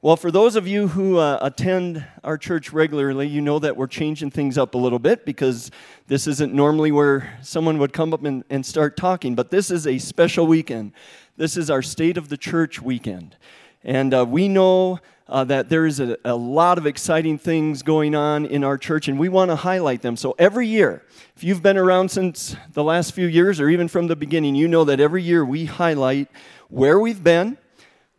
Well, for those of you who uh, attend our church regularly, you know that we're changing things up a little bit because this isn't normally where someone would come up and, and start talking, but this is a special weekend. This is our State of the Church weekend. And uh, we know uh, that there is a, a lot of exciting things going on in our church, and we want to highlight them. So every year, if you've been around since the last few years or even from the beginning, you know that every year we highlight where we've been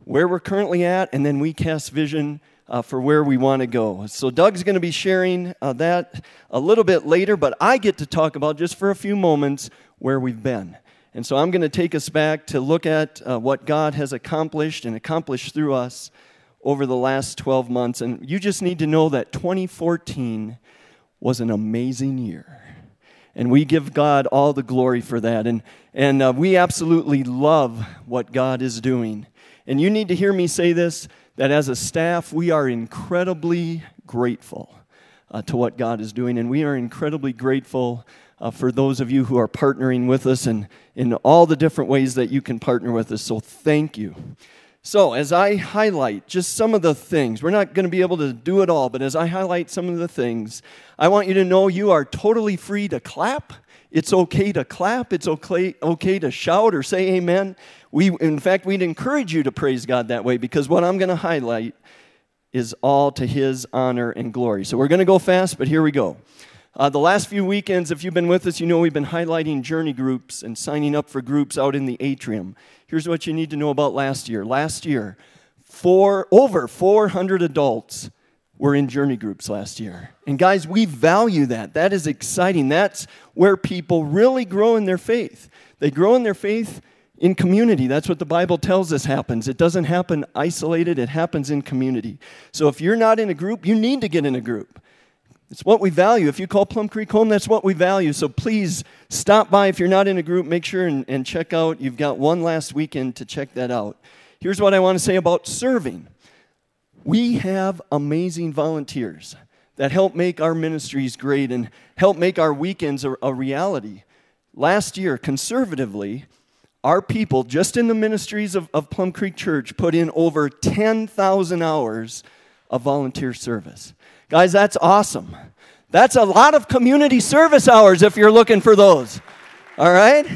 where we're currently at, and then we cast vision uh, for where we want to go. So, Doug's going to be sharing uh, that a little bit later, but I get to talk about just for a few moments where we've been. And so, I'm going to take us back to look at uh, what God has accomplished and accomplished through us over the last 12 months. And you just need to know that 2014 was an amazing year. And we give God all the glory for that. And, and uh, we absolutely love what God is doing. And you need to hear me say this that as a staff, we are incredibly grateful uh, to what God is doing. And we are incredibly grateful uh, for those of you who are partnering with us and in all the different ways that you can partner with us. So thank you. So, as I highlight just some of the things, we're not going to be able to do it all, but as I highlight some of the things, I want you to know you are totally free to clap. It's okay to clap. It's okay, okay to shout or say amen. We, in fact, we'd encourage you to praise God that way because what I'm going to highlight is all to His honor and glory. So we're going to go fast, but here we go. Uh, the last few weekends, if you've been with us, you know we've been highlighting journey groups and signing up for groups out in the atrium. Here's what you need to know about last year. Last year, four, over 400 adults were in journey groups last year. And guys, we value that. That is exciting. That's where people really grow in their faith. They grow in their faith in community. That's what the Bible tells us happens. It doesn't happen isolated, it happens in community. So if you're not in a group, you need to get in a group. It's what we value. If you call Plum Creek home, that's what we value. So please stop by if you're not in a group. Make sure and, and check out. You've got one last weekend to check that out. Here's what I want to say about serving we have amazing volunteers that help make our ministries great and help make our weekends a, a reality. Last year, conservatively, our people, just in the ministries of, of Plum Creek Church, put in over 10,000 hours of volunteer service. Guys, that's awesome. That's a lot of community service hours if you're looking for those. All right?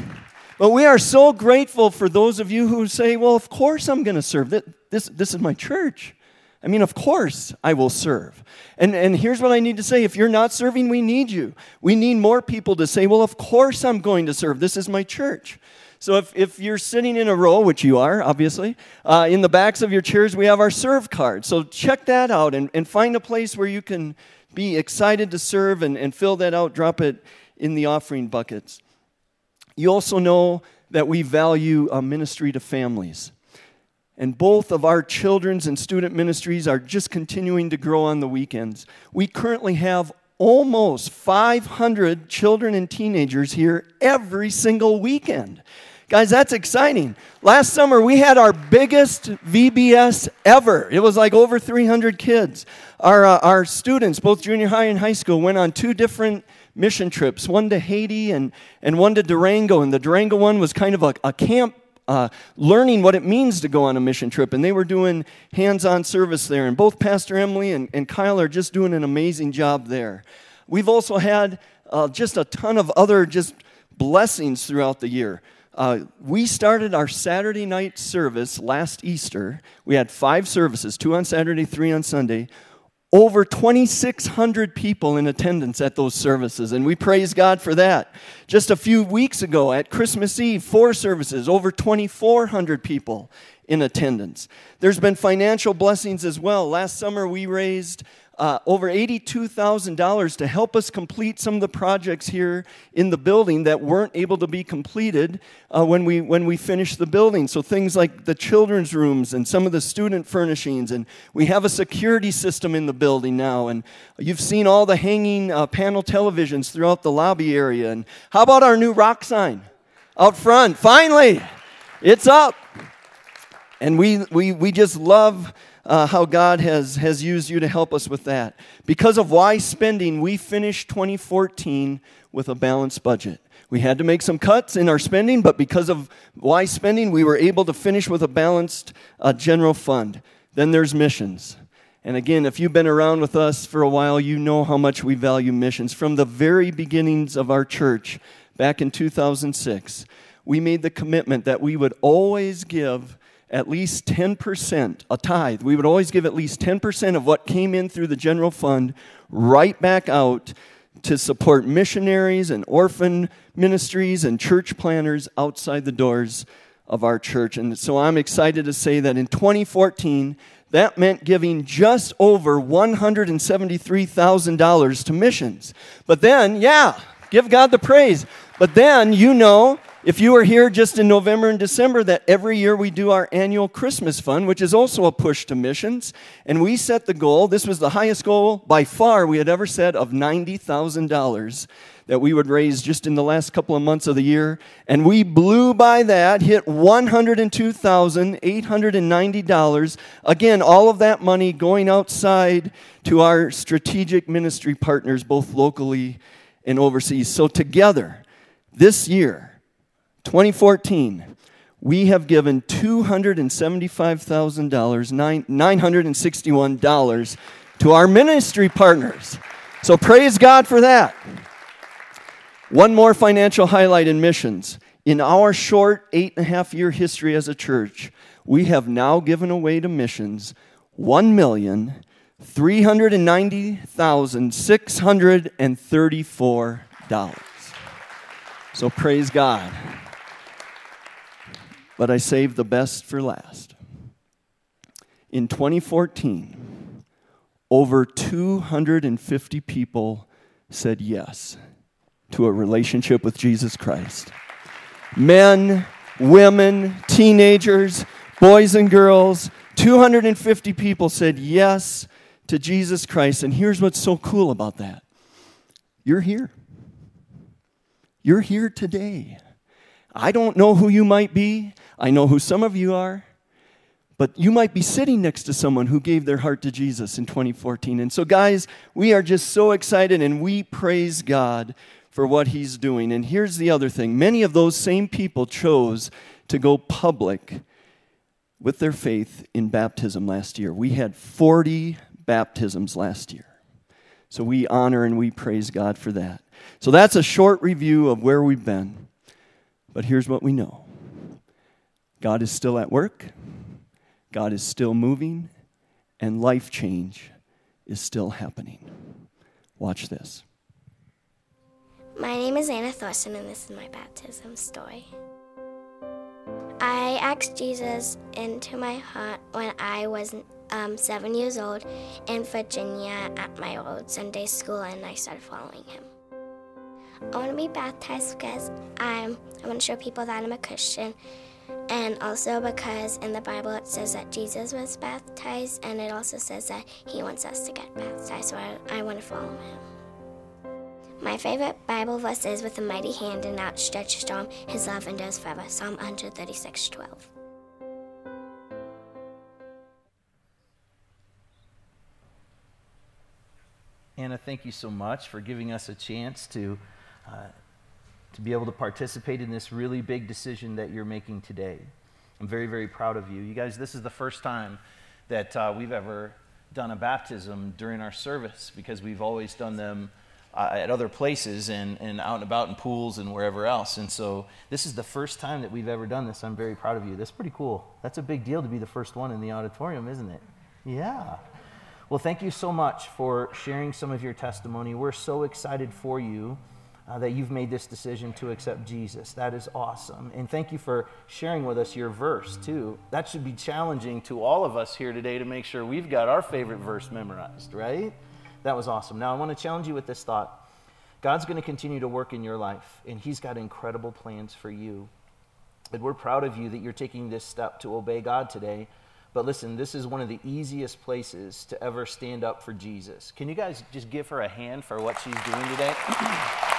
But we are so grateful for those of you who say, well, of course I'm going to serve. This, this is my church. I mean, of course I will serve. And, and here's what I need to say if you're not serving, we need you. We need more people to say, well, of course I'm going to serve. This is my church. So if, if you're sitting in a row, which you are, obviously, uh, in the backs of your chairs, we have our serve card. So check that out and, and find a place where you can be excited to serve and, and fill that out, drop it in the offering buckets. You also know that we value a ministry to families. And both of our children's and student ministries are just continuing to grow on the weekends. We currently have almost 500 children and teenagers here every single weekend. Guys, that's exciting. Last summer, we had our biggest VBS ever. It was like over 300 kids. Our, uh, our students, both junior high and high school, went on two different mission trips one to Haiti and, and one to Durango. And the Durango one was kind of a, a camp uh, learning what it means to go on a mission trip. And they were doing hands on service there. And both Pastor Emily and, and Kyle are just doing an amazing job there. We've also had uh, just a ton of other just blessings throughout the year. Uh, we started our Saturday night service last Easter. We had five services two on Saturday, three on Sunday. Over 2,600 people in attendance at those services, and we praise God for that. Just a few weeks ago at Christmas Eve, four services, over 2,400 people in attendance. There's been financial blessings as well. Last summer, we raised uh, over $82,000 to help us complete some of the projects here in the building that weren't able to be completed uh, when, we, when we finished the building. So things like the children's rooms and some of the student furnishings. And we have a security system in the building now. And you've seen all the hanging uh, panel televisions throughout the lobby area. And how about our new rock sign out front? Finally, it's up. And we, we, we just love uh, how God has, has used you to help us with that. Because of wise spending, we finished 2014 with a balanced budget. We had to make some cuts in our spending, but because of wise spending, we were able to finish with a balanced uh, general fund. then there's missions. And again, if you've been around with us for a while, you know how much we value missions. From the very beginnings of our church, back in 2006, we made the commitment that we would always give at least 10%, a tithe. We would always give at least 10% of what came in through the general fund right back out to support missionaries and orphan ministries and church planners outside the doors of our church. And so I'm excited to say that in 2014, that meant giving just over $173,000 to missions. But then, yeah, give God the praise. But then, you know, if you were here just in November and December, that every year we do our annual Christmas fund, which is also a push to missions. And we set the goal, this was the highest goal by far we had ever set, of $90,000 that we would raise just in the last couple of months of the year. And we blew by that, hit $102,890. Again, all of that money going outside to our strategic ministry partners, both locally and overseas. So, together, this year, 2014, we have given $275,000, $961 to our ministry partners. So praise God for that. One more financial highlight in missions. In our short eight and a half year history as a church, we have now given away to missions one million three hundred and ninety thousand six hundred and thirty-four dollars. So praise God but I saved the best for last. In 2014, over 250 people said yes to a relationship with Jesus Christ. Men, women, teenagers, boys and girls, 250 people said yes to Jesus Christ. And here's what's so cool about that you're here. You're here today. I don't know who you might be. I know who some of you are, but you might be sitting next to someone who gave their heart to Jesus in 2014. And so, guys, we are just so excited and we praise God for what He's doing. And here's the other thing many of those same people chose to go public with their faith in baptism last year. We had 40 baptisms last year. So we honor and we praise God for that. So that's a short review of where we've been. But here's what we know God is still at work, God is still moving, and life change is still happening. Watch this. My name is Anna Thorson, and this is my baptism story. I asked Jesus into my heart when I was um, seven years old in Virginia at my old Sunday school, and I started following him. I want to be baptized because I'm, I want to show people that I'm a Christian and also because in the Bible it says that Jesus was baptized, and it also says that he wants us to get baptized, so I, I want to follow him. My favorite Bible verse is with a mighty hand and outstretched arm, his love endures forever. Psalm 136 12. Anna, thank you so much for giving us a chance to uh, to be able to participate in this really big decision that you're making today. I'm very, very proud of you. You guys, this is the first time that uh, we've ever done a baptism during our service because we've always done them uh, at other places and, and out and about in pools and wherever else. And so this is the first time that we've ever done this. I'm very proud of you. That's pretty cool. That's a big deal to be the first one in the auditorium, isn't it? Yeah. Well, thank you so much for sharing some of your testimony. We're so excited for you uh, that you've made this decision to accept Jesus. That is awesome. And thank you for sharing with us your verse, too. That should be challenging to all of us here today to make sure we've got our favorite verse memorized, right? That was awesome. Now, I want to challenge you with this thought God's going to continue to work in your life, and He's got incredible plans for you. And we're proud of you that you're taking this step to obey God today. But listen, this is one of the easiest places to ever stand up for Jesus. Can you guys just give her a hand for what she's doing today?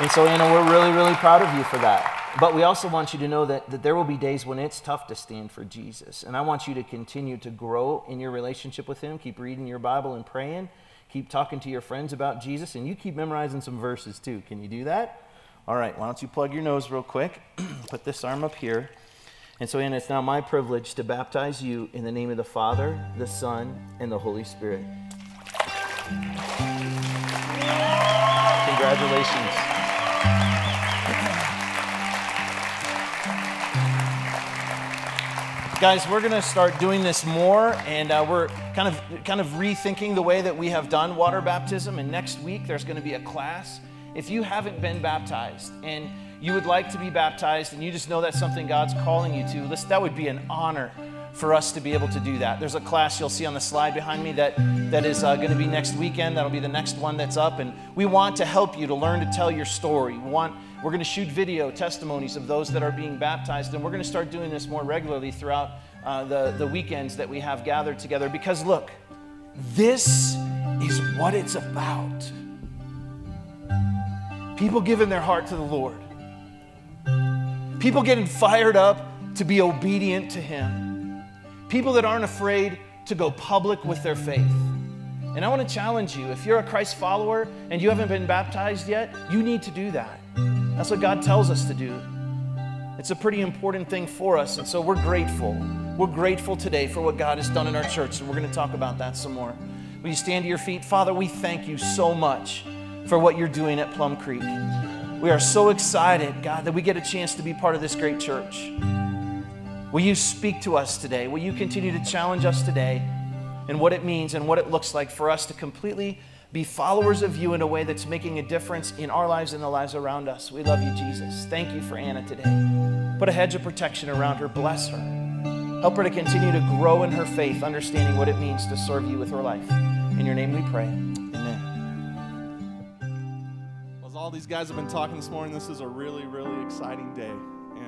And so, Anna, we're really, really proud of you for that. But we also want you to know that, that there will be days when it's tough to stand for Jesus. And I want you to continue to grow in your relationship with Him. Keep reading your Bible and praying. Keep talking to your friends about Jesus. And you keep memorizing some verses too. Can you do that? All right, why don't you plug your nose real quick? Put this arm up here. And so, Anna, it's now my privilege to baptize you in the name of the Father, the Son, and the Holy Spirit. Congratulations. Guys, we're going to start doing this more, and uh, we're kind of kind of rethinking the way that we have done water baptism. And next week, there's going to be a class. If you haven't been baptized and you would like to be baptized, and you just know that's something God's calling you to, listen, that would be an honor for us to be able to do that. There's a class you'll see on the slide behind me that, that is uh, going to be next weekend. That'll be the next one that's up. And we want to help you to learn to tell your story. We want, we're going to shoot video testimonies of those that are being baptized. And we're going to start doing this more regularly throughout uh, the, the weekends that we have gathered together. Because look, this is what it's about. People giving their heart to the Lord. People getting fired up to be obedient to Him. People that aren't afraid to go public with their faith. And I want to challenge you if you're a Christ follower and you haven't been baptized yet, you need to do that. That's what God tells us to do. It's a pretty important thing for us. And so we're grateful. We're grateful today for what God has done in our church. And we're going to talk about that some more. Will you stand to your feet? Father, we thank you so much for what you're doing at Plum Creek. We are so excited, God, that we get a chance to be part of this great church. Will you speak to us today? Will you continue to challenge us today and what it means and what it looks like for us to completely be followers of you in a way that's making a difference in our lives and the lives around us? We love you, Jesus. Thank you for Anna today. Put a hedge of protection around her. Bless her. Help her to continue to grow in her faith, understanding what it means to serve you with her life. In your name we pray Amen. As all these guys have been talking this morning, this is a really, really exciting day.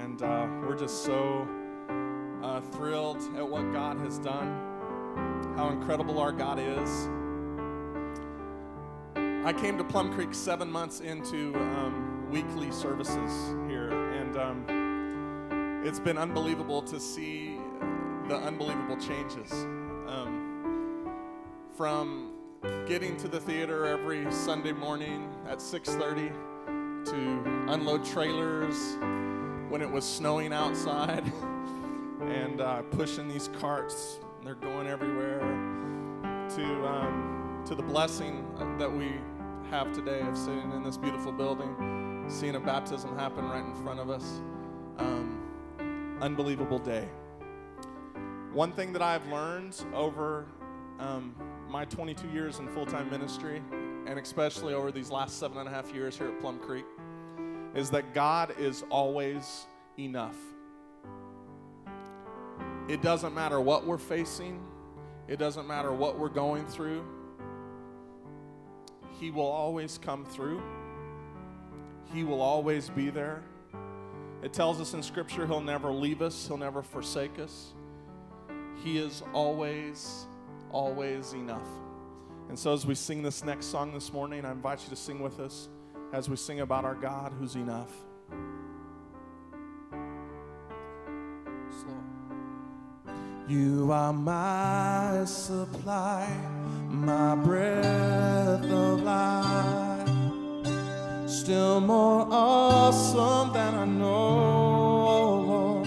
And uh, we're just so uh, thrilled at what God has done, how incredible our God is. I came to Plum Creek seven months into um, weekly services here, and um, it's been unbelievable to see the unbelievable changes. Um, from getting to the theater every Sunday morning at 6:30 to unload trailers when it was snowing outside and uh, pushing these carts. They're going everywhere. To um, to the blessing that we have today of sitting in this beautiful building, seeing a baptism happen right in front of us. Um, unbelievable day. One thing that I've learned over um, my 22 years in full time ministry, and especially over these last seven and a half years here at Plum Creek, is that God is always enough. It doesn't matter what we're facing, it doesn't matter what we're going through, He will always come through, He will always be there. It tells us in Scripture He'll never leave us, He'll never forsake us. He is always always enough. And so, as we sing this next song this morning, I invite you to sing with us as we sing about our God who's enough. You are my supply, my breath of life, still more awesome than I know.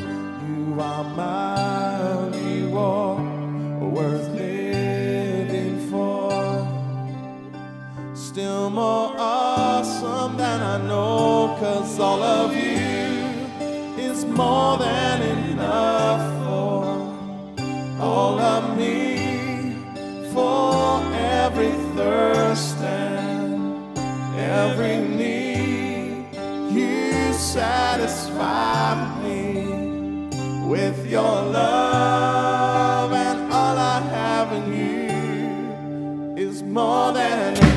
You are my reward, worth living for. still more awesome than I know. Cause all of you is more than enough all of me, for every thirst and every need. You satisfy me with your love, and all I have in you is more than enough.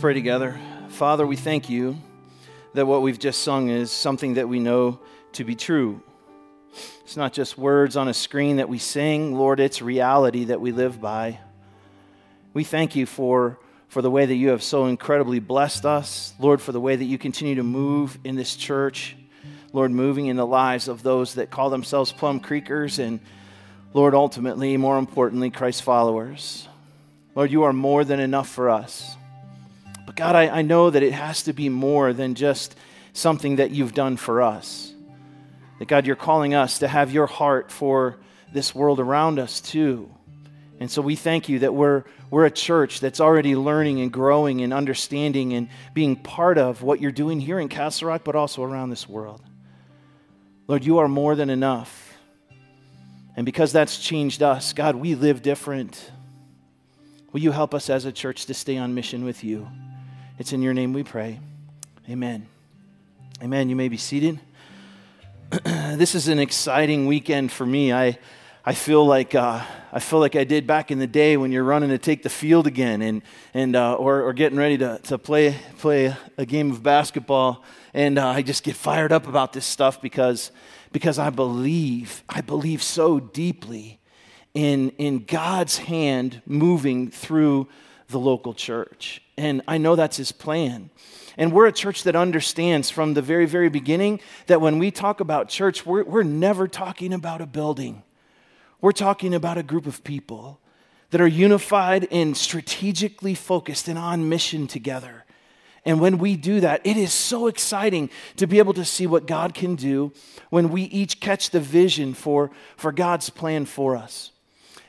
Pray together. Father, we thank you that what we've just sung is something that we know to be true. It's not just words on a screen that we sing, Lord, it's reality that we live by. We thank you for, for the way that you have so incredibly blessed us, Lord, for the way that you continue to move in this church, Lord, moving in the lives of those that call themselves Plum Creekers and, Lord, ultimately, more importantly, Christ followers. Lord, you are more than enough for us. But God, I, I know that it has to be more than just something that you've done for us. That God, you're calling us to have your heart for this world around us too. And so we thank you that we're, we're a church that's already learning and growing and understanding and being part of what you're doing here in Castle Rock, but also around this world. Lord, you are more than enough. And because that's changed us, God, we live different. Will you help us as a church to stay on mission with you? It's in your name we pray. Amen. Amen. You may be seated. this is an exciting weekend for me. I, I feel like uh, I feel like I did back in the day when you're running to take the field again, and and uh, or, or getting ready to, to play play a game of basketball, and uh, I just get fired up about this stuff because because I believe I believe so deeply in in God's hand moving through the local church, and I know that's His plan. And we're a church that understands from the very, very beginning that when we talk about church, we're, we're never talking about a building. We're talking about a group of people that are unified and strategically focused and on mission together. And when we do that, it is so exciting to be able to see what God can do when we each catch the vision for, for God's plan for us.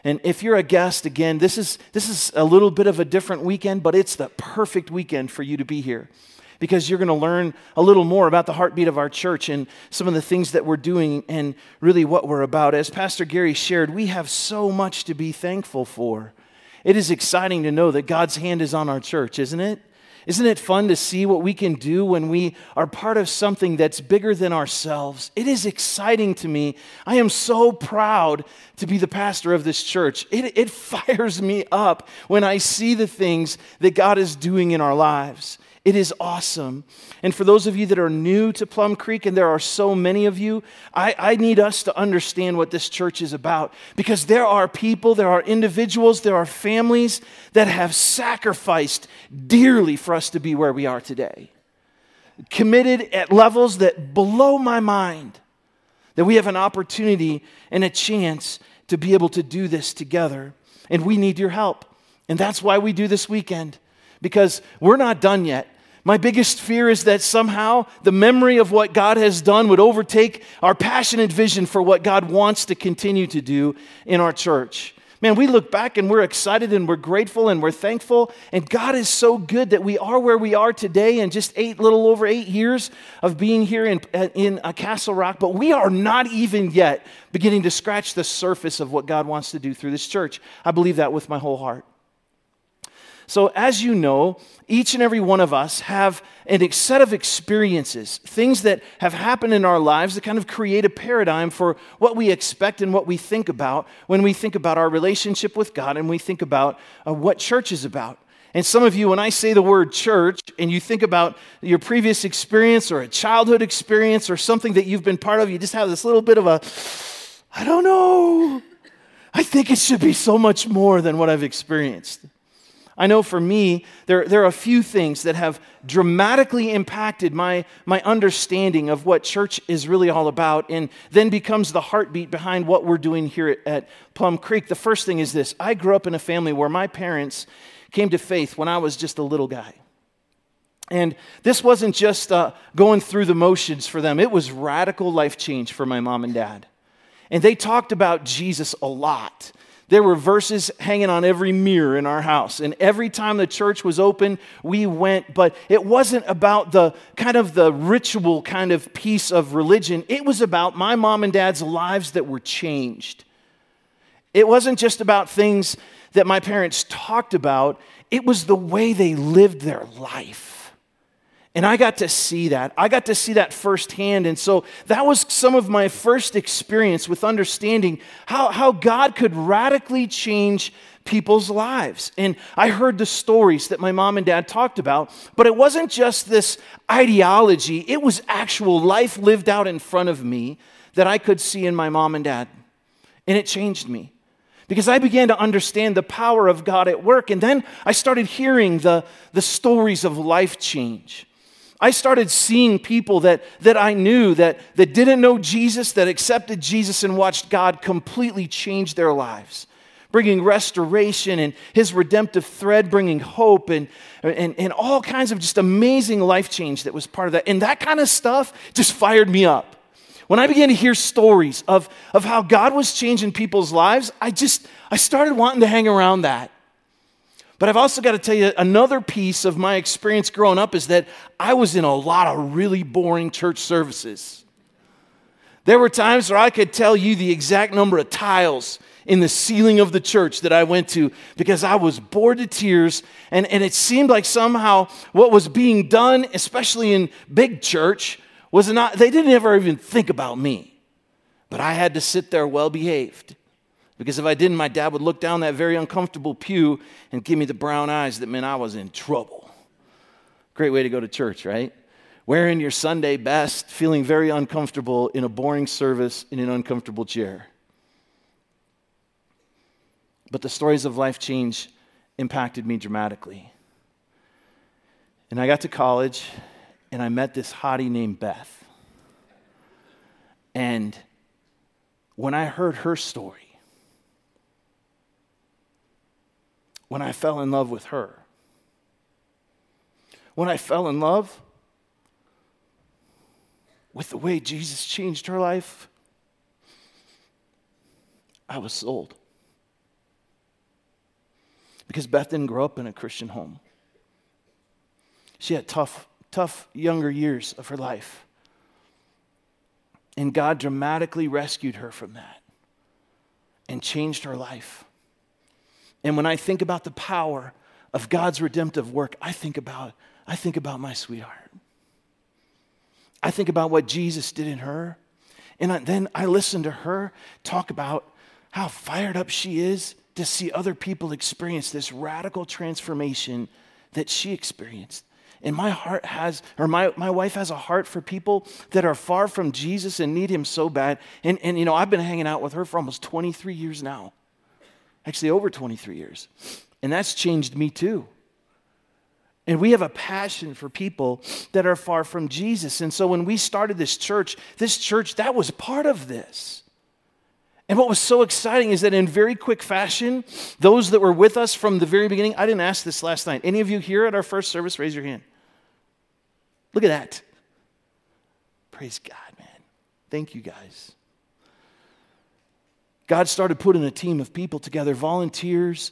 And if you're a guest, again, this is, this is a little bit of a different weekend, but it's the perfect weekend for you to be here because you're going to learn a little more about the heartbeat of our church and some of the things that we're doing and really what we're about. As Pastor Gary shared, we have so much to be thankful for. It is exciting to know that God's hand is on our church, isn't it? Isn't it fun to see what we can do when we are part of something that's bigger than ourselves? It is exciting to me. I am so proud to be the pastor of this church. It, it fires me up when I see the things that God is doing in our lives. It is awesome. And for those of you that are new to Plum Creek, and there are so many of you, I, I, need us to understand what this church is about. Because there are people, there are individuals, there are families that have sacrificed dearly for us to be where we are today. Committed at levels that blow my mind. That we have an opportunity and a chance to be able to do this together. And we need your help. And that's why we do this weekend because we're not done yet. My biggest fear is that somehow the memory of what God has done would overtake our passionate vision for what God wants to continue to do in our church. Man, we look back and we're excited and we're grateful and we're thankful. And God is so good that we are where we are today in just eight, little over eight years of being here in, in a Castle Rock. But we are not even yet beginning to scratch the surface of what God wants to do through this church. I believe that with my whole heart. So, as you know, each and every one of us have a set of experiences, things that have happened in our lives that kind of create a paradigm for what we expect and what we think about when we think about our relationship with God and we think about uh, what church is about. And some of you, when I say the word church and you think about your previous experience or a childhood experience or something that you've been part of, you just have this little bit of a, I don't know. I think it should be so much more than what I've experienced. I know for me, there, there are a few things that have dramatically impacted my, my understanding of what church is really all about and then becomes the heartbeat behind what we're doing here at, at Plum Creek. The first thing is this I grew up in a family where my parents came to faith when I was just a little guy. And this wasn't just uh, going through the motions for them, it was radical life change for my mom and dad. And they talked about Jesus a lot. There were verses hanging on every mirror in our house. And every time the church was open, we went. But it wasn't about the kind of the ritual kind of piece of religion. It was about my mom and dad's lives that were changed. It wasn't just about things that my parents talked about, it was the way they lived their life. And I got to see that. I got to see that firsthand. And so that was some of my first experience with understanding how, how God could radically change people's lives. And I heard the stories that my mom and dad talked about, but it wasn't just this ideology, it was actual life lived out in front of me that I could see in my mom and dad. And it changed me because I began to understand the power of God at work. And then I started hearing the, the stories of life change. I started seeing people that, that I knew that, that didn't know Jesus, that accepted Jesus and watched God completely change their lives, bringing restoration and his redemptive thread, bringing hope and, and, and all kinds of just amazing life change that was part of that. And that kind of stuff just fired me up. When I began to hear stories of, of how God was changing people's lives, I just I started wanting to hang around that. But I've also got to tell you another piece of my experience growing up is that I was in a lot of really boring church services. There were times where I could tell you the exact number of tiles in the ceiling of the church that I went to because I was bored to tears. And, and it seemed like somehow what was being done, especially in big church, was not, they didn't ever even think about me. But I had to sit there well behaved. Because if I didn't, my dad would look down that very uncomfortable pew and give me the brown eyes that meant I was in trouble. Great way to go to church, right? Wearing your Sunday best, feeling very uncomfortable in a boring service in an uncomfortable chair. But the stories of life change impacted me dramatically. And I got to college and I met this hottie named Beth. And when I heard her story, when I fell in love with her. When I fell in love with the way Jesus changed her life, I was sold. Because Beth didn't grow up in a Christian home. She had tough, tough younger years of her life. And God dramatically rescued her from that and changed her life. And when I think about the power of God's redemptive work, I think about, I think about my sweetheart. I think about what Jesus did in her. And I, then I listen to her talk about how fired up she is to see other people experience this radical transformation that she experienced. And my heart has, or my, my wife has a heart for people that are far from Jesus and need him so bad. And, and, you know, I've been hanging out with her for almost 23 years now actually over 23 years. And that's changed me too. And we have a passion for people that are far from Jesus. And so when we started this church, this church, that was part of this. And what was so exciting is that in very quick fashion, those that were with us from the very beginning, I didn't ask this last night. Any of you here at our first service, raise your hand. Look at that. Praise God, man. Thank you guys. God started putting a team of people together, volunteers.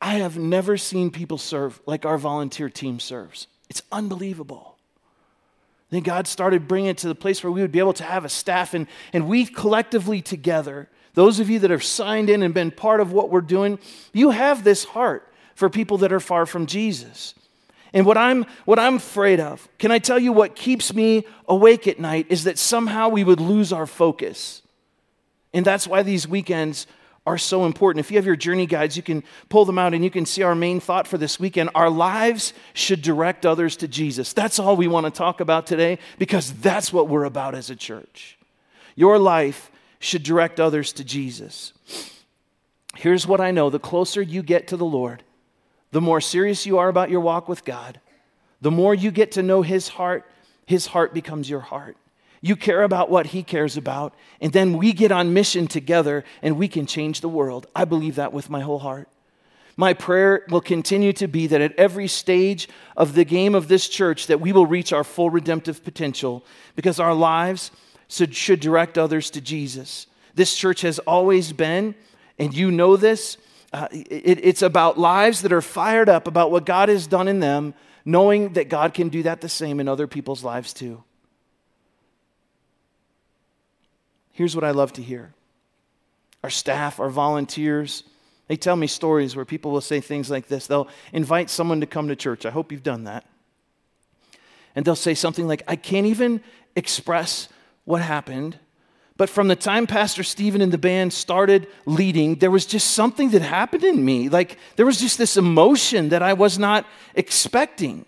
I have never seen people serve like our volunteer team serves. It's unbelievable. Then God started bringing it to the place where we would be able to have a staff, and, and we collectively together, those of you that have signed in and been part of what we're doing, you have this heart for people that are far from Jesus. And what I'm, what I'm afraid of, can I tell you what keeps me awake at night is that somehow we would lose our focus. And that's why these weekends are so important. If you have your journey guides, you can pull them out and you can see our main thought for this weekend. Our lives should direct others to Jesus. That's all we want to talk about today because that's what we're about as a church. Your life should direct others to Jesus. Here's what I know the closer you get to the Lord, the more serious you are about your walk with God, the more you get to know His heart, His heart becomes your heart. You care about what He cares about, and then we get on mission together and we can change the world. I believe that with my whole heart. My prayer will continue to be that at every stage of the game of this church that we will reach our full redemptive potential because our lives should, direct others to Jesus. This church has always been, and you know this, uh, it, it's about lives that are fired up about what God has done in them, knowing that God can do that the same in other people's lives too. Here's what I love to hear our staff, our volunteers, they tell me stories where people will say things like this. They'll invite someone to come to church. I hope you've done that. And they'll say something like, I can't even express what happened. But from the time Pastor Stephen and the band started leading, there was just something that happened in me. Like there was just this emotion that I was not expecting.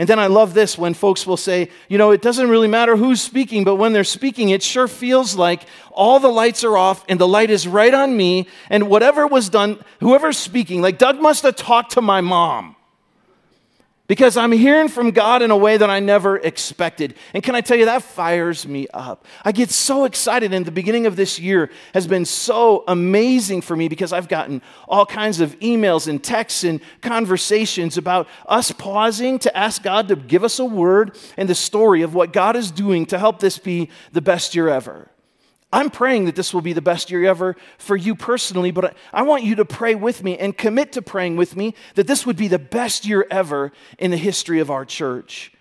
And then I love this when folks will say, you know, it doesn't really matter who's speaking, but when they're speaking, it sure feels like all the lights are off and the light is right on me. And whatever was done, whoever's speaking, like Doug must have talked to my mom because I'm hearing from God in a way that I never expected. And can I tell you, that fires me up. I get so excited, and the beginning of this year has been so amazing for me because I've gotten all kinds of emails and texts and conversations about us pausing to ask God to give us a word and the story of what God is doing to help this be the best year ever. I'm praying that this will be the best year ever for you personally, but I want you to pray with me and commit to praying with me that this would be the best year ever in the history of our church.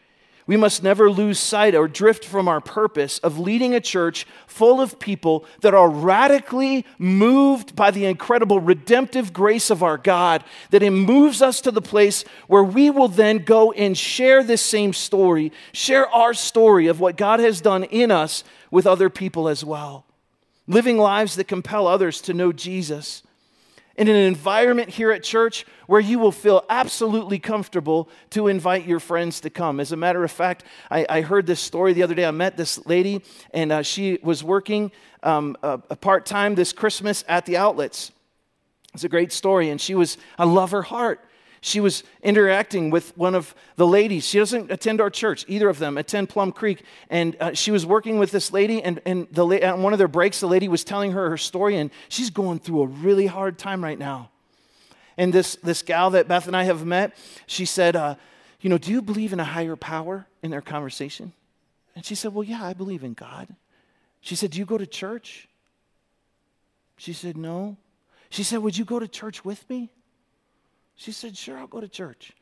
We must never lose sight or drift from our purpose of leading a church full of people that are radically moved by the incredible redemptive grace of our God, that it moves us to the place where we will then go and share this same story, share our story of what God has done in us with other people as well. Living lives that compel others to know Jesus. In an environment here at church where you will feel absolutely comfortable to invite your friends to come. As a matter of fact, I, I heard this story the other day. I met this lady, and uh, she was working um, a, part time this Christmas at the outlets. It's a great story, and she was, I love her heart she was interacting with one of the ladies. She doesn't attend our church, either of them attend Plum Creek. And uh, she was working with this lady, and, and the, on one of their breaks, the lady was telling her her story, and she's going through a really hard time right now. And this, this gal that Beth and I have met, she said, uh, You know, do you believe in a higher power in their conversation? And she said, Well, yeah, I believe in God. She said, Do you go to church? She said, No. She said, Would you go to church with me? She said, Sure, I'll go to church.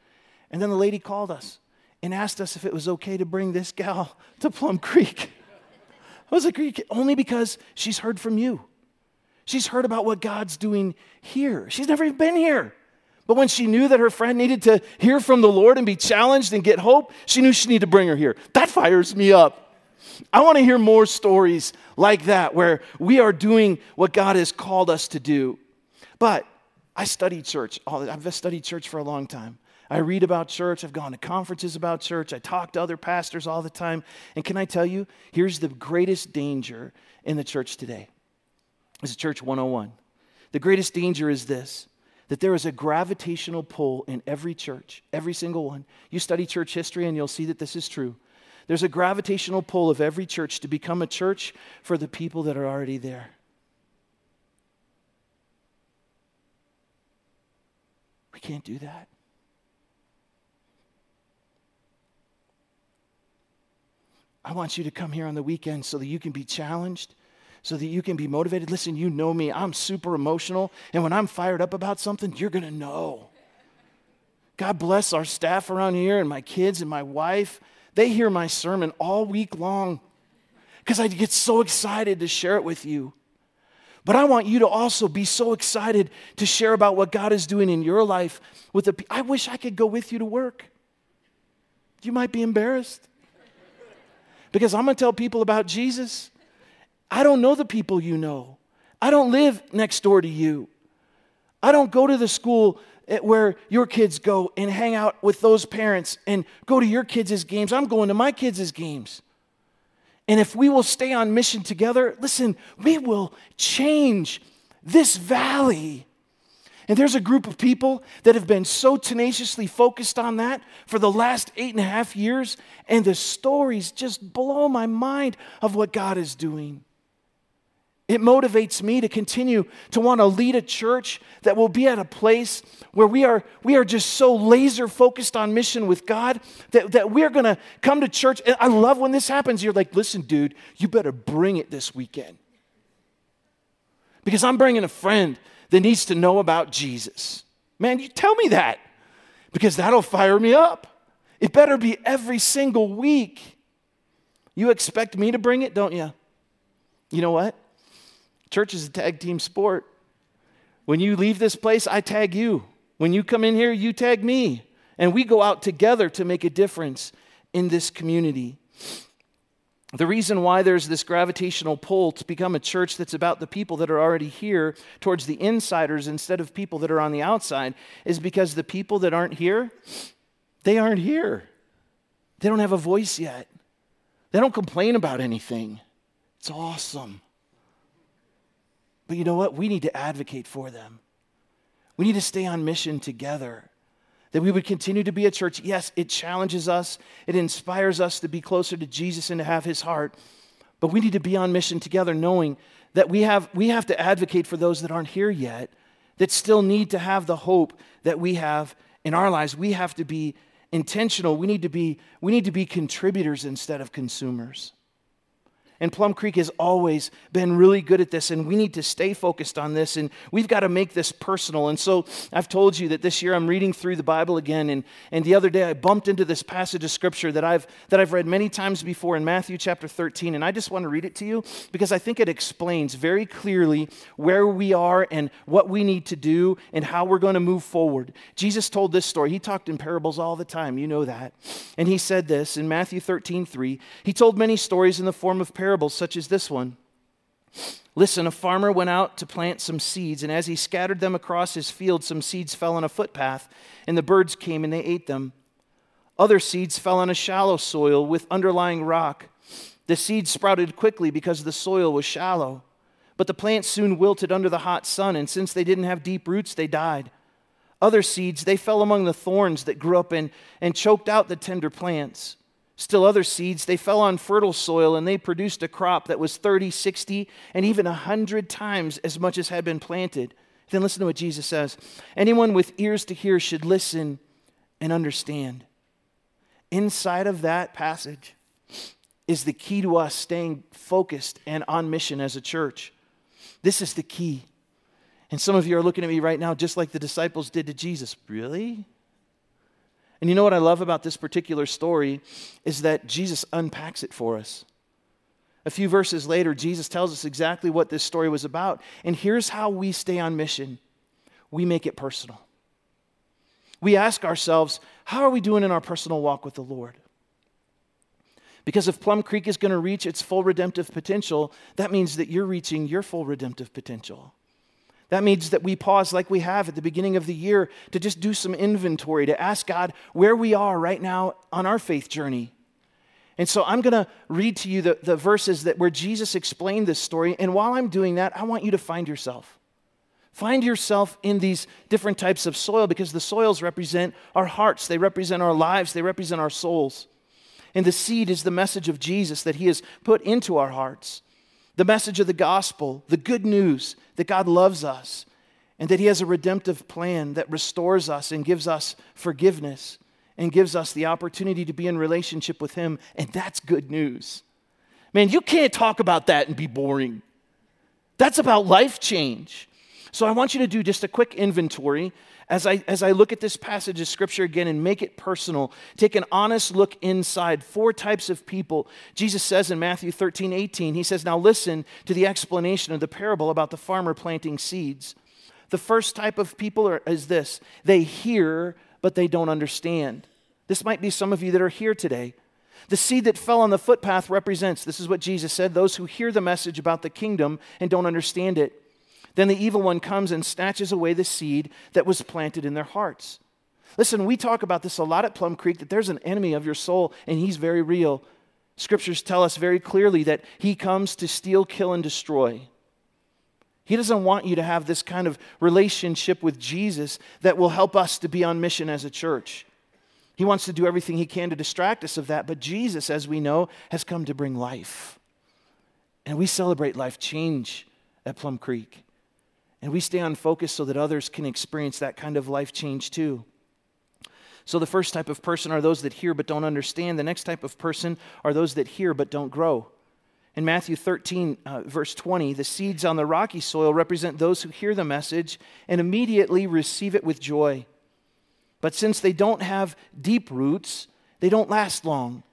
And then the lady called us and asked us if it was okay to bring this gal to Plum Creek. I was like, only because she's heard from you. She's heard about what God's doing here. She's never even been here. But when she knew that her friend needed to hear from the Lord and be challenged and get hope, she knew she needed to bring her here. That fires me up. I want to hear more stories like that where we are doing what God has called us to do. But I studied church. I've studied church for a long time. I read about church. I've gone to conferences about church. I talk to other pastors all the time. And can I tell you, here's the greatest danger in the church today. It's Church 101. The greatest danger is this that there is a gravitational pull in every church, every single one. You study church history and you'll see that this is true. There's a gravitational pull of every church to become a church for the people that are already there. We can't do that. I want you to come here on the weekend so that you can be challenged, so that you can be motivated. Listen, you know me, I'm super emotional, and when I'm fired up about something, you're going to know. God bless our staff around here and my kids and my wife. They hear my sermon all week long because I get so excited to share it with you. But I want you to also be so excited to share about what God is doing in your life with the I wish I could go with you to work. You might be embarrassed. Because I'm going to tell people about Jesus. I don't know the people you know. I don't live next door to you. I don't go to the school eh, where your kids go and hang out with those parents and go to your kids' games. I'm going to my kids' games. And if we will stay on mission together, listen, we will change this valley. And there's a group of people that have been so tenaciously focused on that for the last eight and a half years, and the stories just blow my mind of what God is doing. It motivates me to continue to want to lead a church that will be at a place where we are, we are just so laser focused on mission with God that, that we're going to come to church. And I love when this happens. You're like, listen, dude, you better bring it this weekend. Because I'm bringing a friend that needs to know about Jesus. Man, you tell me that because that'll fire me up. It better be every single week. You expect me to bring it, don't you? You know what? Church is a tag team sport. When you leave this place, I tag you. When you come in here, you tag me. And we go out together to make a difference in this community. The reason why there's this gravitational pull to become a church that's about the people that are already here towards the insiders instead of people that are on the outside is because the people that aren't here, they aren't here. They don't have a voice yet. They don't complain about anything. It's awesome. But you know what? We need to advocate for them. We need to stay on mission together. That we would continue to be a church. Yes, it challenges us, it inspires us to be closer to Jesus and to have his heart. But we need to be on mission together, knowing that we have, we have to advocate for those that aren't here yet, that still need to have the hope that we have in our lives. We have to be intentional. We need to be, we need to be contributors instead of consumers. And Plum Creek has always been really good at this, and we need to stay focused on this, and we've got to make this personal. And so I've told you that this year I'm reading through the Bible again, and, and the other day I bumped into this passage of scripture that I've, that I've read many times before in Matthew chapter 13, and I just want to read it to you because I think it explains very clearly where we are and what we need to do and how we're going to move forward. Jesus told this story. He talked in parables all the time, you know that. And he said this in Matthew 13 3. He told many stories in the form of parables parables such as this one. Listen, a farmer went out to plant some seeds, and as he scattered them across his field, some seeds fell on a footpath, and the birds came and they ate them. Other seeds fell on a shallow soil with underlying rock. The seeds sprouted quickly because the soil was shallow. But the plants soon wilted under the hot sun, and since they didn't have deep roots, they died. Other seeds, they fell among the thorns that grew up and, and choked out the tender plants. Still, other seeds, they fell on fertile soil and they produced a crop that was 30, 60, and even 100 times as much as had been planted. Then listen to what Jesus says Anyone with ears to hear should listen and understand. Inside of that passage is the key to us staying focused and on mission as a church. This is the key. And some of you are looking at me right now just like the disciples did to Jesus. Really? And you know what I love about this particular story is that Jesus unpacks it for us. A few verses later, Jesus tells us exactly what this story was about. And here's how we stay on mission we make it personal. We ask ourselves, how are we doing in our personal walk with the Lord? Because if Plum Creek is going to reach its full redemptive potential, that means that you're reaching your full redemptive potential. That means that we pause like we have at the beginning of the year to just do some inventory, to ask God where we are right now on our faith journey. And so I'm going to read to you the, the verses that where Jesus explained this story. And while I'm doing that, I want you to find yourself. Find yourself in these different types of soil because the soils represent our hearts, they represent our lives, they represent our souls. And the seed is the message of Jesus that he has put into our hearts the message of the gospel, the good news that God loves us and that He has a redemptive plan that restores us and gives us forgiveness and gives us the opportunity to be in relationship with Him. And that's good news. Man, you can't talk about that and be boring. That's about life change. So I want you to do just a quick inventory as I, as I look at this passage of scripture again and make it personal. Take an honest look inside. Four types of people. Jesus says in Matthew 13, 18, he says, Now listen to the explanation of the parable about the farmer planting seeds. The first type of people are, is this they hear, but they don't understand. This might be some of you that are here today. The seed that fell on the footpath represents, this is what Jesus said, those who hear the message about the kingdom and don't understand it. Then the evil one comes and snatches away the seed that was planted in their hearts. Listen, we talk about this a lot at Plum Creek that there's an enemy of your soul, and he's very real. Scriptures tell us very clearly that he comes to steal, kill, and destroy. He doesn't want you to have this kind of relationship with Jesus that will help us to be on mission as a church. He wants to do everything he can to distract us of that, but Jesus, as we know, has come to bring life. And we celebrate life change at Plum Creek. And we stay on focus so that others can experience that kind of life change too. So, the first type of person are those that hear but don't understand. The next type of person are those that hear but don't grow. In Matthew 13, uh, verse 20, the seeds on the rocky soil represent those who hear the message and immediately receive it with joy. But since they don't have deep roots, they don't last long.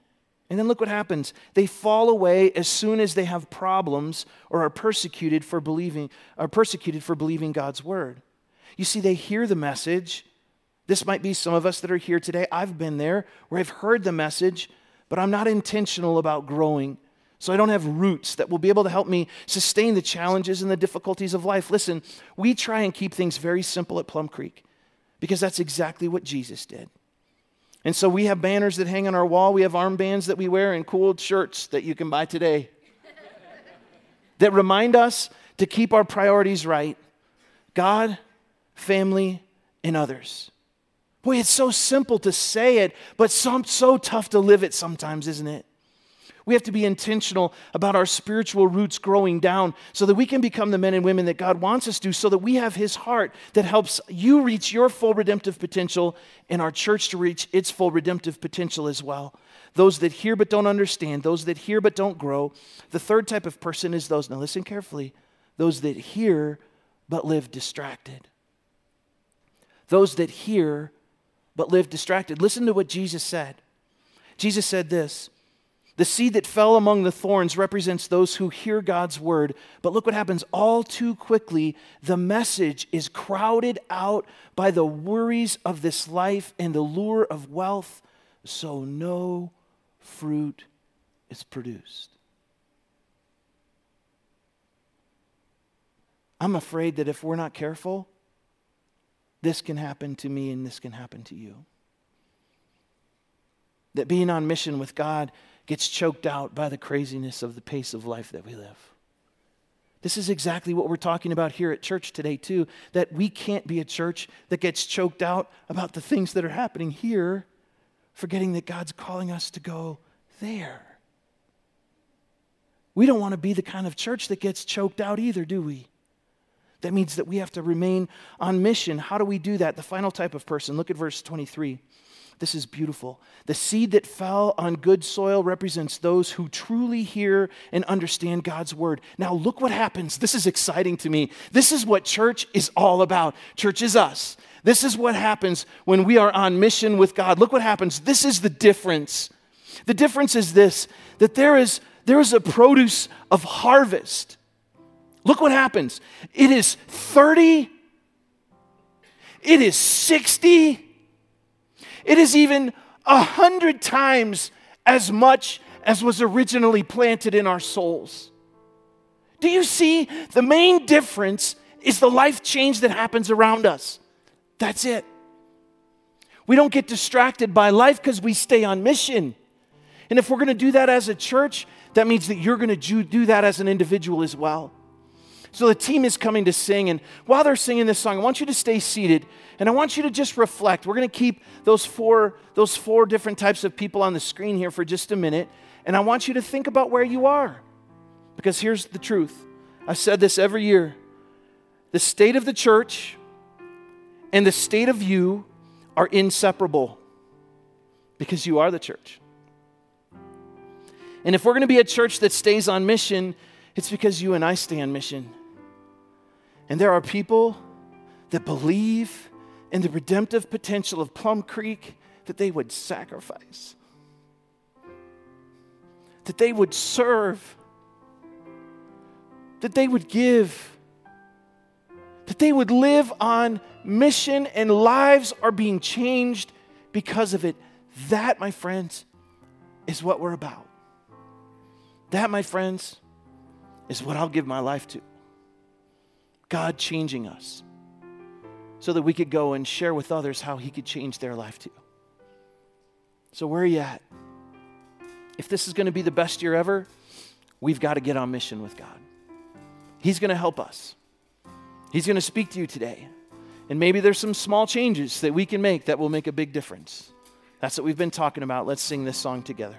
And then look what happens. They fall away as soon as they have problems or are persecuted for believing are persecuted for believing God's word. You see they hear the message. This might be some of us that are here today. I've been there where I've heard the message, but I'm not intentional about growing. So I don't have roots that will be able to help me sustain the challenges and the difficulties of life. Listen, we try and keep things very simple at Plum Creek because that's exactly what Jesus did. And so we have banners that hang on our wall, we have armbands that we wear, and cool shirts that you can buy today that remind us to keep our priorities right God, family, and others. Boy, it's so simple to say it, but so, so tough to live it sometimes, isn't it? We have to be intentional about our spiritual roots growing down so that we can become the men and women that God wants us to, so that we have His heart that helps you reach your full redemptive potential and our church to reach its full redemptive potential as well. Those that hear but don't understand, those that hear but don't grow. The third type of person is those, now listen carefully, those that hear but live distracted. Those that hear but live distracted. Listen to what Jesus said. Jesus said this the seed that fell among the thorns represents those who hear God's word. But look what happens all too quickly. The message is crowded out by the worries of this life and the lure of wealth, so no fruit is produced. I'm afraid that if we're not careful, this can happen to me and this can happen to you. That being on mission with God gets choked out by the craziness of the pace of life that we live. This is exactly what we're talking about here at church today, too. That we can't be a church that gets choked out about the things that are happening here, forgetting that God's calling us to go there. We don't want to be the kind of church that gets choked out either, do we? That means that we have to remain on mission. How do we do that? The final type of person, look at verse 23. This is beautiful. The seed that fell on good soil represents those who truly hear and understand God's word. Now, look what happens. This is exciting to me. This is what church is all about. Church is us. This is what happens when we are on mission with God. Look what happens. This is the difference. The difference is this that there is, there is a produce of harvest. Look what happens. It is 30, it is 60, it is even a hundred times as much as was originally planted in our souls. Do you see? The main difference is the life change that happens around us. That's it. We don't get distracted by life because we stay on mission. And if we're going to do that as a church, that means that you're going to do that as an individual as well. So the team is coming to sing, and while they're singing this song, I want you to stay seated and I want you to just reflect. We're going to keep those four, those four different types of people on the screen here for just a minute, and I want you to think about where you are. Because here's the truth I've said this every year the state of the church and the state of you are inseparable because you are the church. And if we're going to be a church that stays on mission, it's because you and I stay on mission. And there are people that believe in the redemptive potential of Plum Creek that they would sacrifice, that they would serve, that they would give, that they would live on mission, and lives are being changed because of it. That, my friends, is what we're about. That, my friends, is what I'll give my life to. God changing us so that we could go and share with others how He could change their life too. So, where are you at? If this is going to be the best year ever, we've got to get on mission with God. He's going to help us, He's going to speak to you today. And maybe there's some small changes that we can make that will make a big difference. That's what we've been talking about. Let's sing this song together.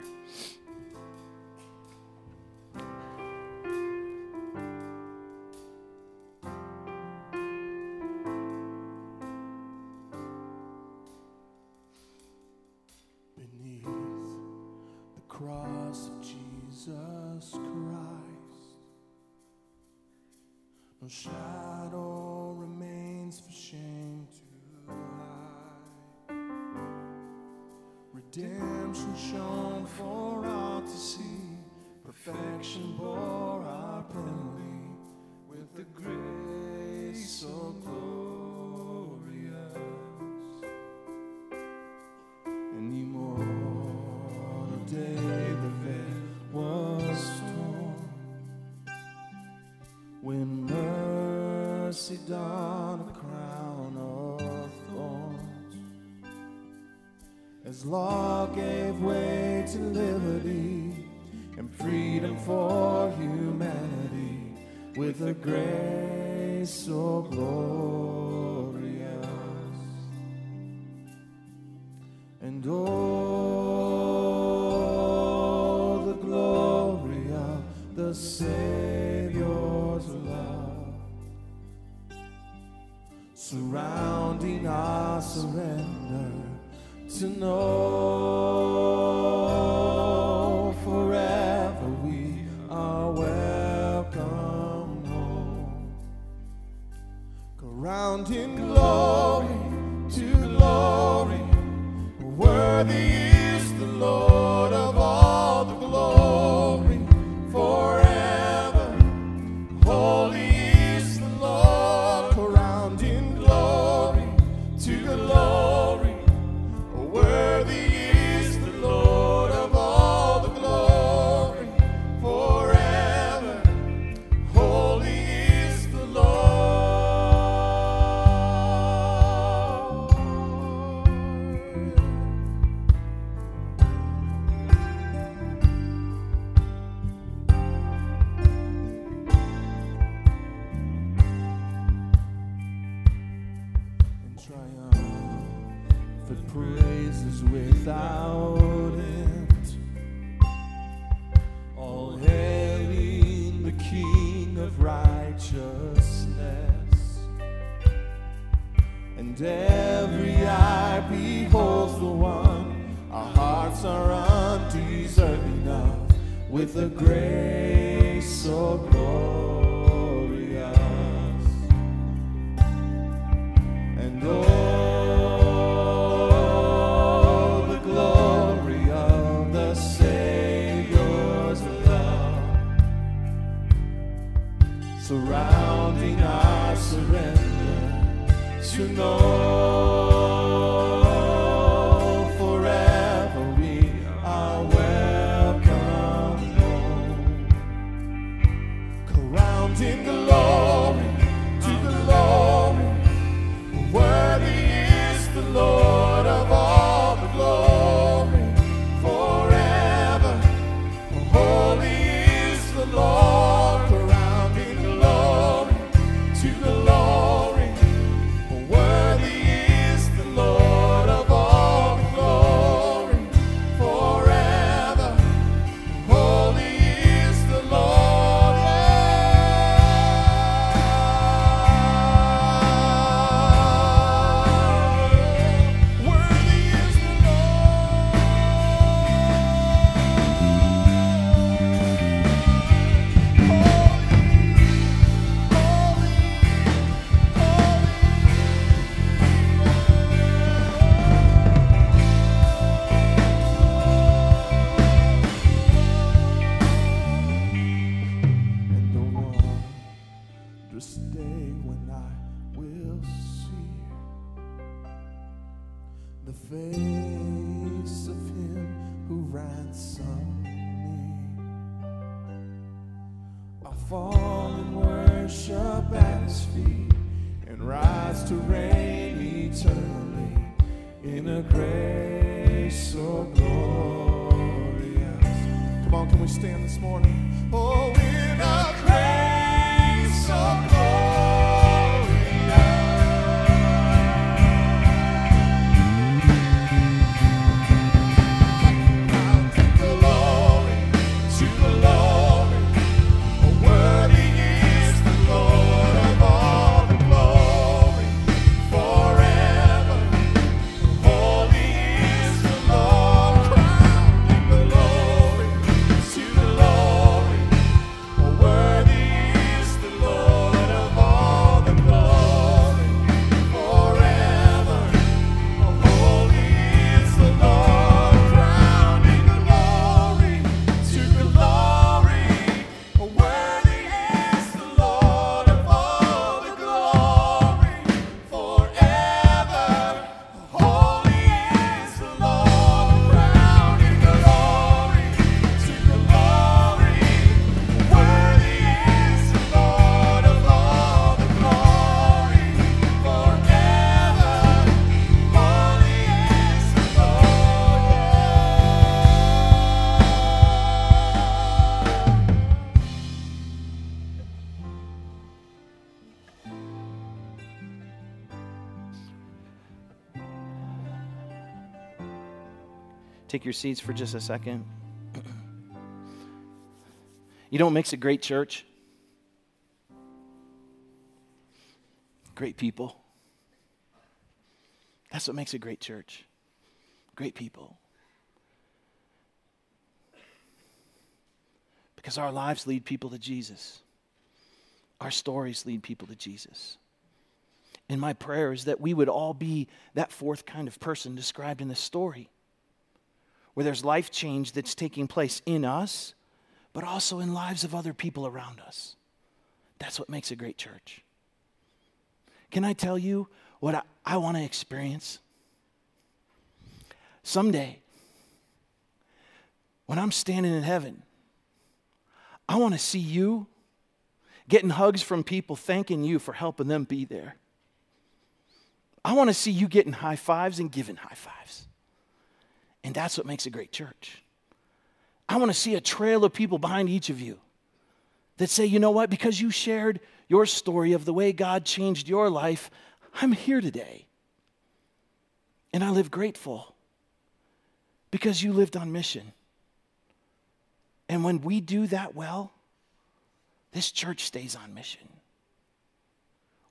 Your seats for just a second. You know what makes a great church? Great people. That's what makes a great church. Great people. Because our lives lead people to Jesus. Our stories lead people to Jesus. And my prayer is that we would all be that fourth kind of person described in this story where there's life change that's taking place in us, but also in lives of other people around us. That's what makes a great church. Can I tell you what I, I want to experience? Someday, when I'm standing in heaven, I want to see you getting hugs from people thanking you for helping them be there. I want to see you getting high fives and giving high fives. And that's what makes a great church. I want to see a trail of people behind each of you that say, you know what, because you shared your story of the way God changed your life, I'm here today. And I live grateful because you lived on mission. And when we do that well, this church stays on mission.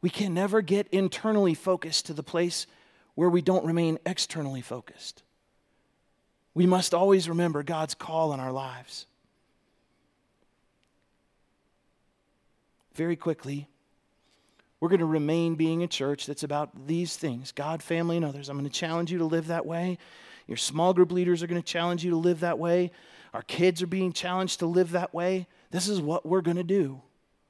We can never get internally focused to the place where we don't remain externally focused. We must always remember God's call in our lives. Very quickly, we're going to remain being a church that's about these things God, family, and others. I'm going to challenge you to live that way. Your small group leaders are going to challenge you to live that way. Our kids are being challenged to live that way. This is what we're going to do.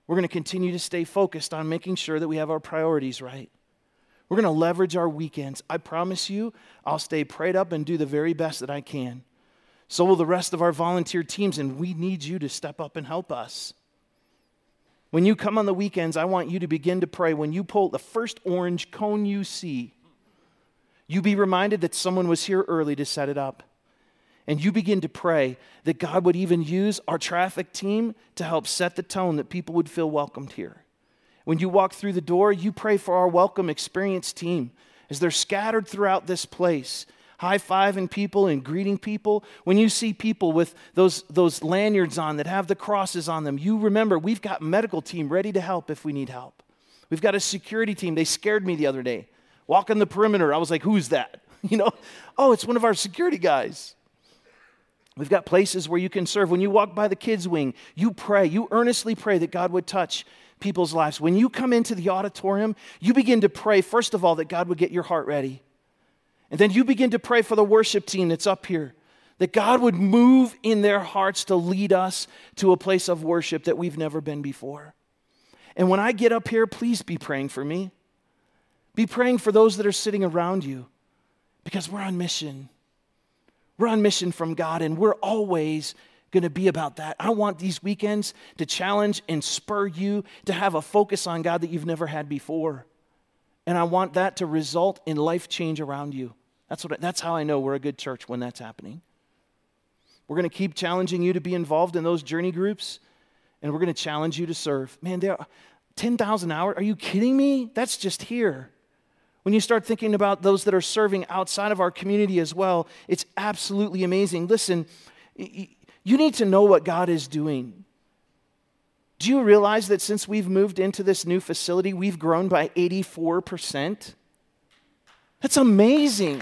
We're going to continue to stay focused on making sure that we have our priorities right. We're going to leverage our weekends. I promise you, I'll stay prayed up and do the very best that I can. So will the rest of our volunteer teams, and we need you to step up and help us. When you come on the weekends, I want you to begin to pray. When you pull the first orange cone you see, you be reminded that someone was here early to set it up. And you begin to pray that God would even use our traffic team to help set the tone that people would feel welcomed here. When you walk through the door, you pray for our welcome experience team as they're scattered throughout this place, high fiving people and greeting people. When you see people with those, those lanyards on that have the crosses on them, you remember we've got medical team ready to help if we need help. We've got a security team. They scared me the other day. Walking the perimeter, I was like, who's that? You know, oh, it's one of our security guys. We've got places where you can serve. When you walk by the kids' wing, you pray, you earnestly pray that God would touch people's lives. When you come into the auditorium, you begin to pray, first of all, that God would get your heart ready. And then you begin to pray for the worship team that's up here, that God would move in their hearts to lead us to a place of worship that we've never been before. And when I get up here, please be praying for me. Be praying for those that are sitting around you. because we're on mission. We're on mission from God, and we're always going to be about that. I want these weekends to challenge and spur you to have a focus on God that you've never had before. And I want that to result in life change around you. That's, what, that's how I know we're a good church when that's happening. We're going to keep challenging you to be involved in those journey groups, and we're going to challenge you to serve. Man, there 10,000 hours? Are you kidding me? That's just here. When you start thinking about those that are serving outside of our community as well, it's absolutely amazing. Listen, you need to know what God is doing. Do you realize that since we've moved into this new facility, we've grown by 84%? That's amazing.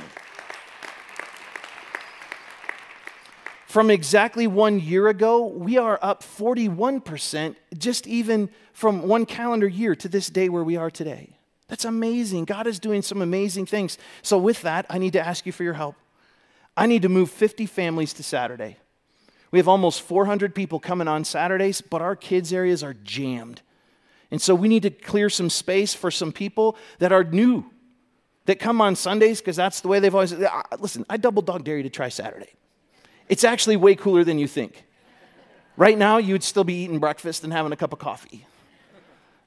From exactly one year ago, we are up 41%, just even from one calendar year to this day where we are today. That's amazing. God is doing some amazing things. So, with that, I need to ask you for your help. I need to move 50 families to Saturday. We have almost 400 people coming on Saturdays, but our kids' areas are jammed. And so we need to clear some space for some people that are new, that come on Sundays because that's the way they've always. Listen, I double dog dare you to try Saturday. It's actually way cooler than you think. Right now, you would still be eating breakfast and having a cup of coffee.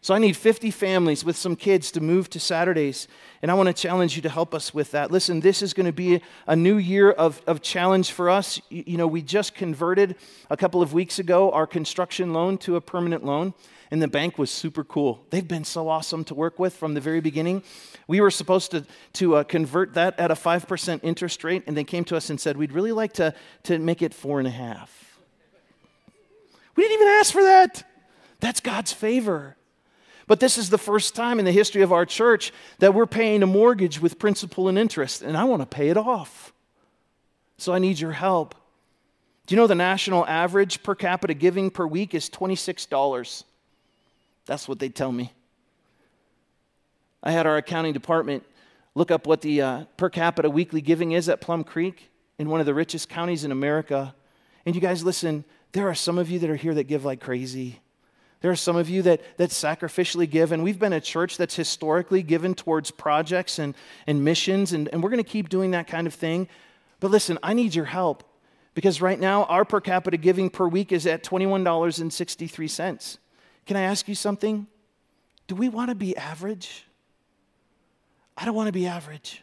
So I need 50 families with some kids to move to Saturdays. And I want to challenge you to help us with that. Listen, this is going to be a new year of, of challenge for us. You, you know, we just converted a couple of weeks ago our construction loan to a permanent loan and the bank was super cool. They've been so awesome to work with from the very beginning. We were supposed to, to uh, convert that at a 5% interest rate, and they came to us and said, We'd really like to, to make it four and a half. We didn't even ask for that. That's God's favor. But this is the first time in the history of our church that we're paying a mortgage with principal and interest, and I want to pay it off. So I need your help. Do you know the national average per capita giving per week is $26? That's what they tell me. I had our accounting department look up what the uh, per capita weekly giving is at Plum Creek in one of the richest counties in America. And you guys, listen, there are some of you that are here that give like crazy. There are some of you that, that sacrificially give, and we've been a church that's historically given towards projects and, and missions, and, and we're going to keep doing that kind of thing. But listen, I need your help because right now our per capita giving per week is at $21.63. Can I ask you something? Do we want to be average? I don't want to be average.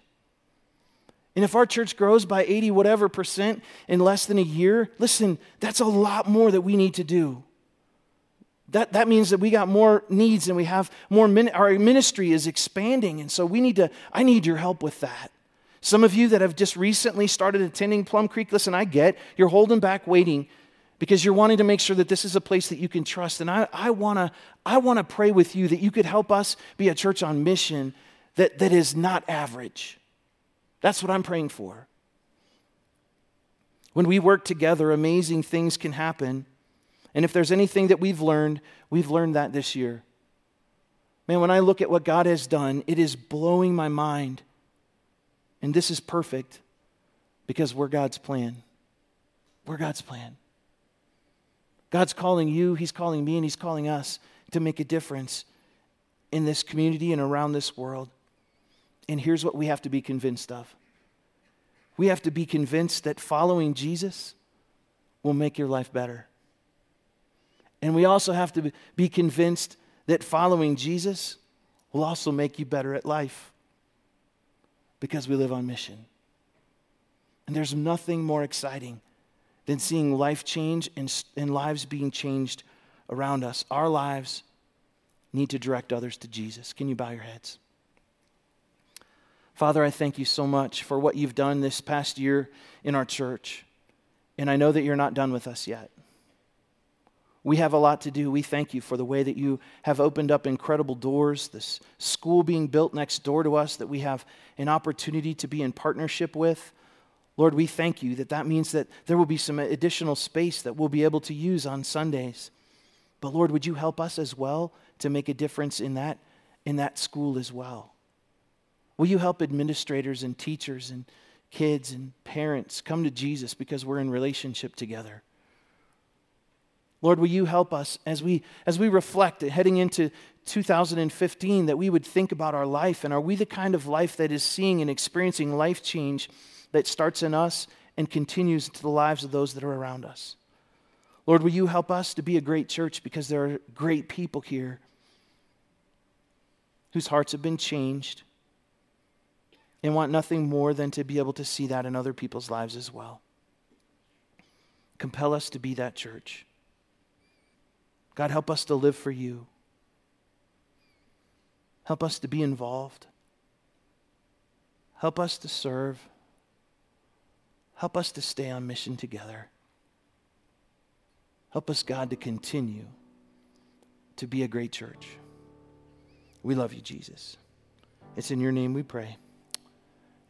And if our church grows by 80 whatever percent in less than a year, listen, that's a lot more that we need to do. That, that means that we got more needs and we have more, min- our ministry is expanding. And so we need to, I need your help with that. Some of you that have just recently started attending Plum Creek, listen, I get you're holding back waiting because you're wanting to make sure that this is a place that you can trust. And I, I want to I wanna pray with you that you could help us be a church on mission that, that is not average. That's what I'm praying for. When we work together, amazing things can happen. And if there's anything that we've learned, we've learned that this year. Man, when I look at what God has done, it is blowing my mind. And this is perfect because we're God's plan. We're God's plan. God's calling you, He's calling me, and He's calling us to make a difference in this community and around this world. And here's what we have to be convinced of we have to be convinced that following Jesus will make your life better. And we also have to be convinced that following Jesus will also make you better at life because we live on mission. And there's nothing more exciting than seeing life change and, and lives being changed around us. Our lives need to direct others to Jesus. Can you bow your heads? Father, I thank you so much for what you've done this past year in our church. And I know that you're not done with us yet. We have a lot to do. We thank you for the way that you have opened up incredible doors, this school being built next door to us that we have an opportunity to be in partnership with. Lord, we thank you that that means that there will be some additional space that we'll be able to use on Sundays. But Lord, would you help us as well to make a difference in that, in that school as well? Will you help administrators and teachers and kids and parents come to Jesus because we're in relationship together? Lord, will you help us as we, as we reflect heading into 2015 that we would think about our life and are we the kind of life that is seeing and experiencing life change that starts in us and continues into the lives of those that are around us? Lord, will you help us to be a great church because there are great people here whose hearts have been changed and want nothing more than to be able to see that in other people's lives as well. Compel us to be that church. God, help us to live for you. Help us to be involved. Help us to serve. Help us to stay on mission together. Help us, God, to continue to be a great church. We love you, Jesus. It's in your name we pray.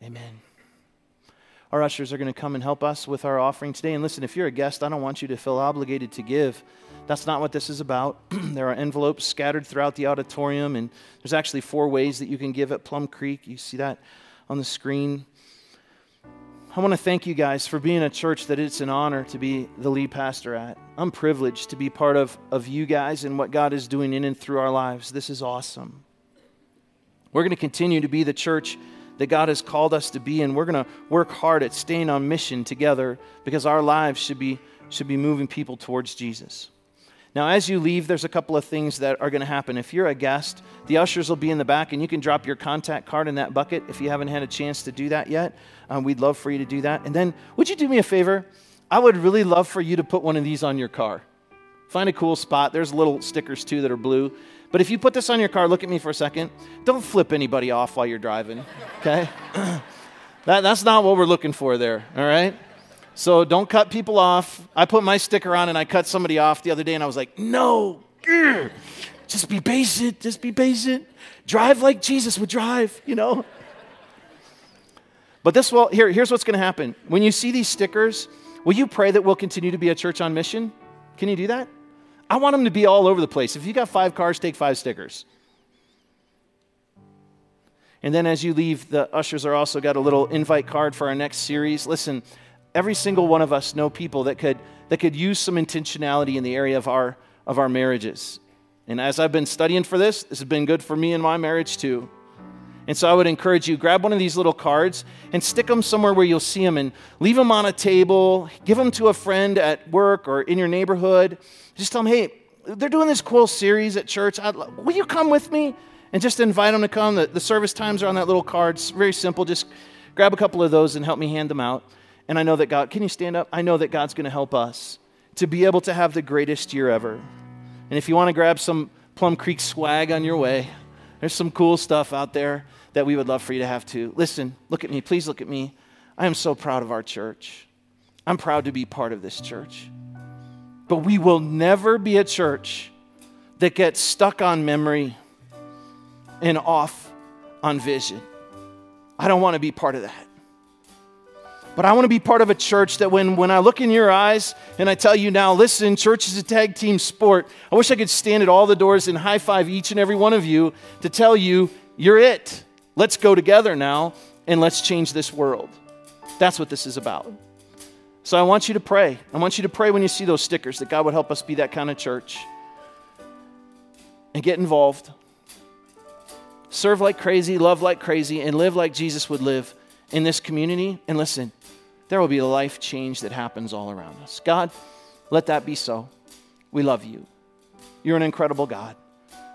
Amen. Our ushers are going to come and help us with our offering today. And listen, if you're a guest, I don't want you to feel obligated to give. That's not what this is about. there are envelopes scattered throughout the auditorium, and there's actually four ways that you can give at Plum Creek. You see that on the screen. I want to thank you guys for being a church that it's an honor to be the lead pastor at. I'm privileged to be part of, of you guys and what God is doing in and through our lives. This is awesome. We're going to continue to be the church that God has called us to be, and we're going to work hard at staying on mission together because our lives should be, should be moving people towards Jesus. Now, as you leave, there's a couple of things that are going to happen. If you're a guest, the ushers will be in the back, and you can drop your contact card in that bucket if you haven't had a chance to do that yet. Um, we'd love for you to do that. And then, would you do me a favor? I would really love for you to put one of these on your car. Find a cool spot. There's little stickers too that are blue. But if you put this on your car, look at me for a second. Don't flip anybody off while you're driving, okay? that, that's not what we're looking for there, all right? So don't cut people off. I put my sticker on and I cut somebody off the other day and I was like, no, just be patient, just be patient. Drive like Jesus would drive, you know? But this will, here, here's what's going to happen. When you see these stickers, will you pray that we'll continue to be a church on mission? Can you do that? I want them to be all over the place. If you got five cars, take five stickers. And then as you leave, the ushers are also got a little invite card for our next series. Listen, every single one of us know people that could that could use some intentionality in the area of our of our marriages. And as I've been studying for this, this has been good for me and my marriage too. And so I would encourage you grab one of these little cards and stick them somewhere where you'll see them and leave them on a table, give them to a friend at work or in your neighborhood. Just tell them, "Hey, they're doing this cool series at church. I'd, will you come with me?" And just invite them to come. The, the service times are on that little card. It's very simple. Just grab a couple of those and help me hand them out. And I know that God, can you stand up? I know that God's going to help us to be able to have the greatest year ever. And if you want to grab some Plum Creek swag on your way, there's some cool stuff out there that we would love for you to have too. Listen, look at me. Please look at me. I am so proud of our church. I'm proud to be part of this church. But we will never be a church that gets stuck on memory and off on vision. I don't want to be part of that. But I want to be part of a church that when, when I look in your eyes and I tell you now, listen, church is a tag team sport, I wish I could stand at all the doors and high five each and every one of you to tell you, you're it. Let's go together now and let's change this world. That's what this is about. So I want you to pray. I want you to pray when you see those stickers that God would help us be that kind of church and get involved. Serve like crazy, love like crazy, and live like Jesus would live in this community. And listen, there will be a life change that happens all around us. God, let that be so. We love you. You're an incredible God.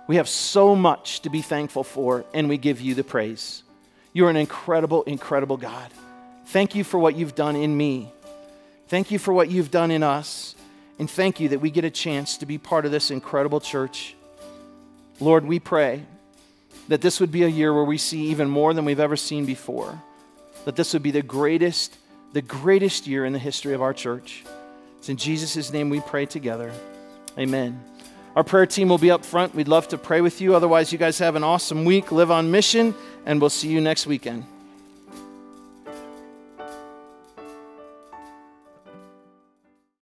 We have so much to be thankful for, and we give you the praise. You're an incredible, incredible God. Thank you for what you've done in me. Thank you for what you've done in us. And thank you that we get a chance to be part of this incredible church. Lord, we pray that this would be a year where we see even more than we've ever seen before. That this would be the greatest the greatest year in the history of our church. It's in Jesus' name we pray together. Amen. Our prayer team will be up front. We'd love to pray with you. Otherwise, you guys have an awesome week. Live on mission, and we'll see you next weekend.